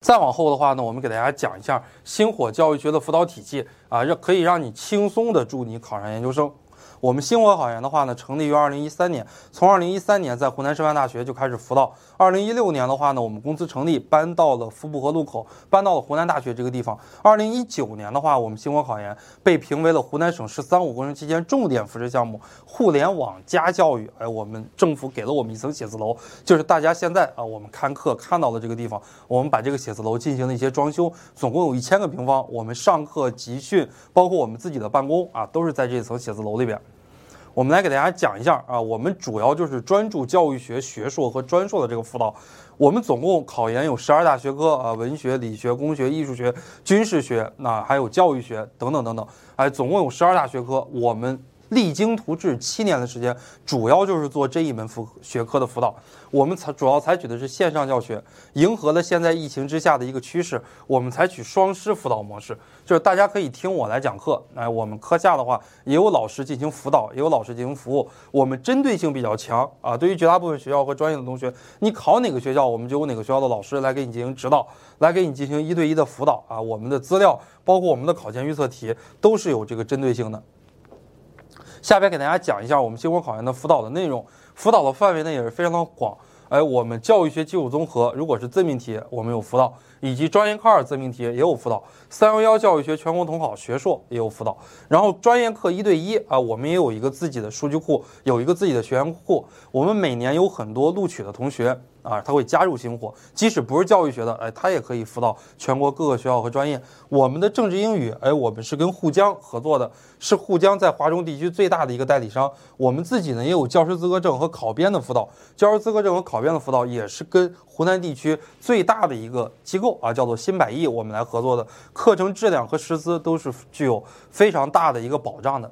再往后的话呢，我们给大家讲一下星火教育学的辅导体系啊，让可以让你轻松的助你考上研究生。我们星火考研的话呢，成立于二零一三年，从二零一三年在湖南师范大学就开始辅导。二零一六年的话呢，我们公司成立，搬到了涪浦河路口，搬到了湖南大学这个地方。二零一九年的话，我们星火考研被评为了湖南省“十三五”工程期间重点扶持项目——互联网加教育。哎，我们政府给了我们一层写字楼，就是大家现在啊，我们看课看到的这个地方，我们把这个写字楼进行了一些装修，总共有一千个平方。我们上课、集训，包括我们自己的办公啊，都是在这层写字楼里边。我们来给大家讲一下啊，我们主要就是专注教育学学硕和专硕的这个辅导。我们总共考研有十二大学科啊，文学、理学、工学、艺术学、军事学，那还有教育学等等等等，哎，总共有十二大学科。我们。励精图治七年的时间，主要就是做这一门辅学科的辅导。我们采主要采取的是线上教学，迎合了现在疫情之下的一个趋势。我们采取双师辅导模式，就是大家可以听我来讲课，哎，我们课下的话也有老师进行辅导，也有老师进行服务。我们针对性比较强啊。对于绝大部分学校和专业的同学，你考哪个学校，我们就有哪个学校的老师来给你进行指导，来给你进行一对一的辅导啊。我们的资料，包括我们的考前预测题，都是有这个针对性的。下边给大家讲一下我们星火考研的辅导的内容，辅导的范围呢也是非常的广。哎，我们教育学基础综合，如果是自命题，我们有辅导；以及专业课二自命题也有辅导。三幺幺教育学全国统考学硕也有辅导。然后专业课一对一啊，我们也有一个自己的数据库，有一个自己的学员库。我们每年有很多录取的同学。啊，他会加入星火，即使不是教育学的，哎，他也可以辅导全国各个学校和专业。我们的政治英语，哎，我们是跟沪江合作的，是沪江在华中地区最大的一个代理商。我们自己呢也有教师资格证和考编的辅导，教师资格证和考编的辅导也是跟湖南地区最大的一个机构啊，叫做新百亿，我们来合作的。课程质量和师资都是具有非常大的一个保障的。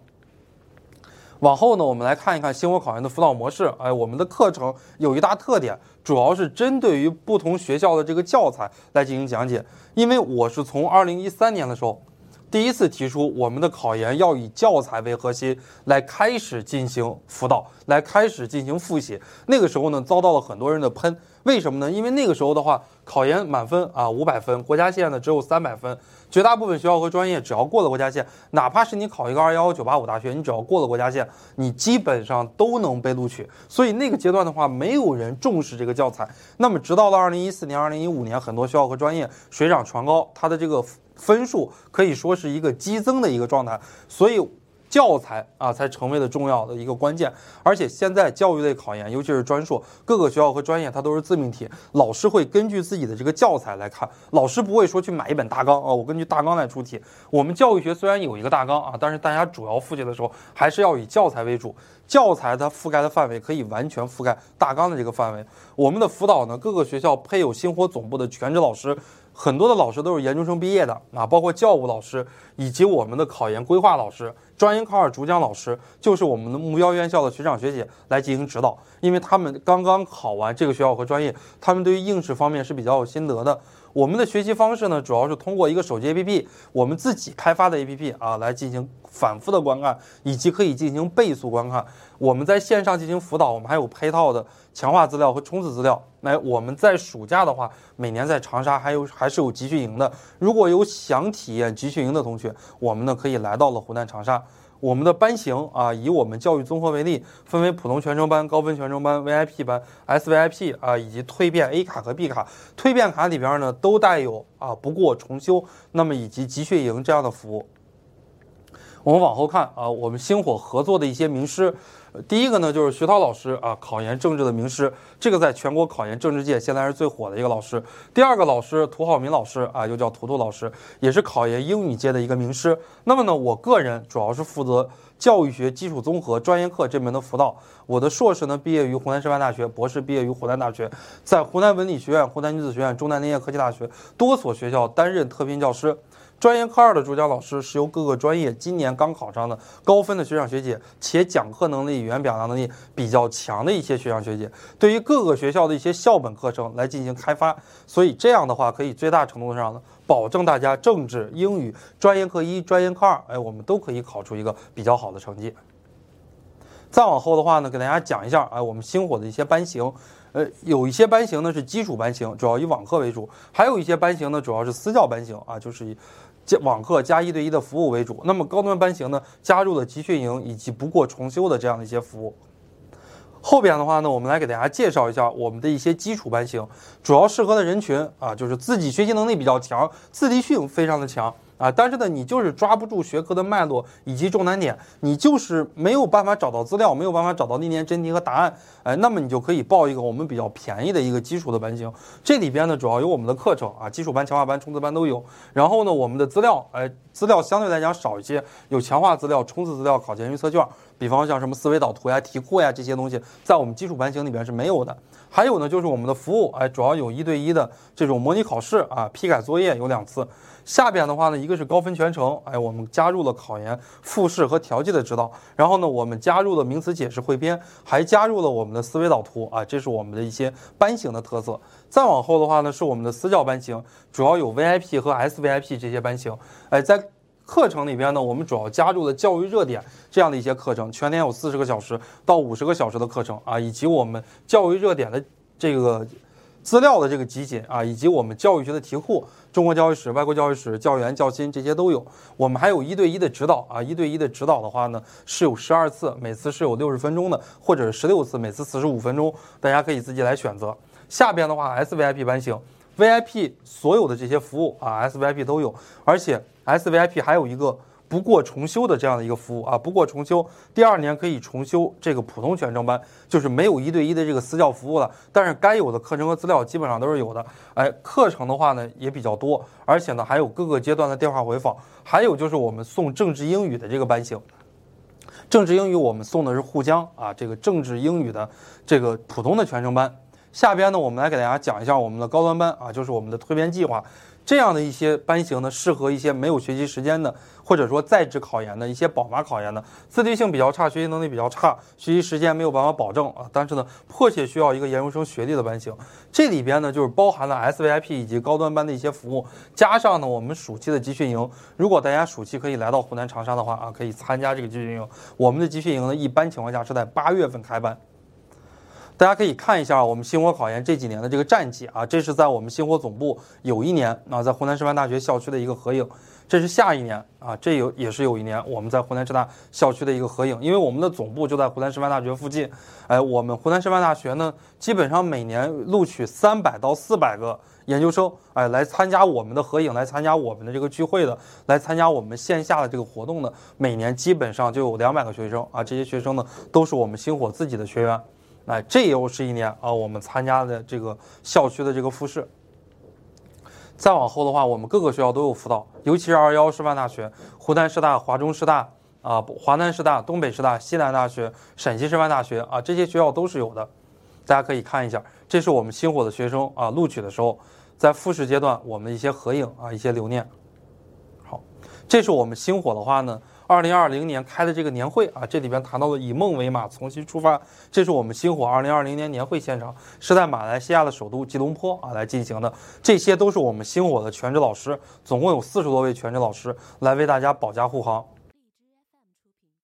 往后呢，我们来看一看星火考研的辅导模式。哎，我们的课程有一大特点，主要是针对于不同学校的这个教材来进行讲解。因为我是从二零一三年的时候，第一次提出我们的考研要以教材为核心来开始进行辅导，来开始进行复习。那个时候呢，遭到了很多人的喷。为什么呢？因为那个时候的话，考研满分啊五百分，国家线呢只有三百分。绝大部分学校和专业，只要过了国家线，哪怕是你考一个二幺幺九八五大学，你只要过了国家线，你基本上都能被录取。所以那个阶段的话，没有人重视这个教材。那么，直到了二零一四年、二零一五年，很多学校和专业水涨船高，它的这个分数可以说是一个激增的一个状态。所以。教材啊，才成为了重要的一个关键。而且现在教育类考研，尤其是专硕，各个学校和专业它都是自命题，老师会根据自己的这个教材来看，老师不会说去买一本大纲啊，我根据大纲来出题。我们教育学虽然有一个大纲啊，但是大家主要复习的时候还是要以教材为主，教材它覆盖的范围可以完全覆盖大纲的这个范围。我们的辅导呢，各个学校配有星火总部的全职老师。很多的老师都是研究生毕业的啊，包括教务老师以及我们的考研规划老师、专业考二主讲老师，就是我们的目标院校的学长学姐来进行指导，因为他们刚刚考完这个学校和专业，他们对于应试方面是比较有心得的。我们的学习方式呢，主要是通过一个手机 APP，我们自己开发的 APP 啊，来进行反复的观看，以及可以进行倍速观看。我们在线上进行辅导，我们还有配套的强化资料和冲刺资料。来，我们在暑假的话，每年在长沙还有还是有集训营的。如果有想体验集训营的同学，我们呢可以来到了湖南长沙。我们的班型啊，以我们教育综合为例，分为普通全程班、高分全程班、VIP 班、SVIP 啊，以及蜕变 A 卡和 B 卡。蜕变卡里边呢，都带有啊不过重修，那么以及集训营这样的服务。我们往后看啊，我们星火合作的一些名师。第一个呢，就是徐涛老师啊，考研政治的名师，这个在全国考研政治界现在是最火的一个老师。第二个老师涂浩民老师啊，又叫图图老师，也是考研英语界的一个名师。那么呢，我个人主要是负责教育学基础综合专业课这门的辅导。我的硕士呢，毕业于湖南师范大学，博士毕业于湖南大学，在湖南文理学院、湖南女子学院、中南林业科技大学多所学校担任特聘教师。专业课二的主讲老师是由各个专业今年刚考上的高分的学长学姐，且讲课能力、语言表达能力比较强的一些学长学姐，对于各个学校的一些校本课程来进行开发，所以这样的话可以最大程度上呢保证大家政治、英语专业课一、专业课二，哎，我们都可以考出一个比较好的成绩。再往后的话呢，给大家讲一下，哎，我们星火的一些班型。呃，有一些班型呢是基础班型，主要以网课为主；还有一些班型呢主要是私教班型啊，就是以加网课加一对一的服务为主。那么高端班型呢，加入了集训营以及不过重修的这样的一些服务。后边的话呢，我们来给大家介绍一下我们的一些基础班型，主要适合的人群啊，就是自己学习能力比较强，自立性非常的强。啊，但是呢，你就是抓不住学科的脉络以及重难点，你就是没有办法找到资料，没有办法找到历年真题和答案，哎，那么你就可以报一个我们比较便宜的一个基础的班型，这里边呢主要有我们的课程啊，基础班、强化班、冲刺班都有，然后呢，我们的资料，哎，资料相对来讲少一些，有强化资料、冲刺资料、考前预测卷，比方像什么思维导图呀、题库呀这些东西，在我们基础班型里边是没有的。还有呢，就是我们的服务，哎，主要有一对一的这种模拟考试啊，批改作业有两次。下边的话呢，一个是高分全程，哎，我们加入了考研复试和调剂的指导，然后呢，我们加入了名词解释汇编，还加入了我们的思维导图啊，这是我们的一些班型的特色。再往后的话呢，是我们的私教班型，主要有 VIP 和 SVIP 这些班型，哎，在课程里边呢，我们主要加入了教育热点这样的一些课程，全年有四十个小时到五十个小时的课程啊，以及我们教育热点的这个。资料的这个集锦啊，以及我们教育学的题库，中国教育史、外国教育史、教研、教新这些都有。我们还有一对一的指导啊，一对一的指导的话呢，是有十二次，每次是有六十分钟的，或者是十六次，每次四十五分钟，大家可以自己来选择。下边的话，SVIP 班型，VIP 所有的这些服务啊，SVIP 都有，而且 SVIP 还有一个。不过重修的这样的一个服务啊，不过重修，第二年可以重修这个普通全程班，就是没有一对一的这个私教服务了，但是该有的课程和资料基本上都是有的。哎，课程的话呢也比较多，而且呢还有各个阶段的电话回访，还有就是我们送政治英语的这个班型，政治英语我们送的是沪江啊，这个政治英语的这个普通的全程班。下边呢我们来给大家讲一下我们的高端班啊，就是我们的蜕变计划。这样的一些班型呢，适合一些没有学习时间的，或者说在职考研的一些宝妈考研的，自律性比较差，学习能力比较差，学习时间没有办法保证啊，但是呢，迫切需要一个研究生学历的班型。这里边呢，就是包含了 SVIP 以及高端班的一些服务，加上呢，我们暑期的集训营。如果大家暑期可以来到湖南长沙的话啊，可以参加这个集训营。我们的集训营呢，一般情况下是在八月份开班。大家可以看一下我们星火考研这几年的这个战绩啊，这是在我们星火总部有一年啊，在湖南师范大学校区的一个合影。这是下一年啊，这有也是有一年我们在湖南师大校区的一个合影，因为我们的总部就在湖南师范大学附近。哎，我们湖南师范大学呢，基本上每年录取三百到四百个研究生，哎，来参加我们的合影，来参加我们的这个聚会的，来参加我们线下的这个活动的，每年基本上就有两百个学生啊，这些学生呢都是我们星火自己的学员。哎，这又是一年啊，我们参加的这个校区的这个复试。再往后的话，我们各个学校都有辅导，尤其是二幺师范大学、湖南师大、华中师大啊、华南师大、东北师大、西南大学、陕西师范大学啊，这些学校都是有的。大家可以看一下，这是我们星火的学生啊，录取的时候在复试阶段我们的一些合影啊，一些留念。好，这是我们星火的话呢。二零二零年开的这个年会啊，这里边谈到了以梦为马，重新出发。这是我们星火二零二零年年会现场，是在马来西亚的首都吉隆坡啊来进行的。这些都是我们星火的全职老师，总共有四十多位全职老师来为大家保驾护航。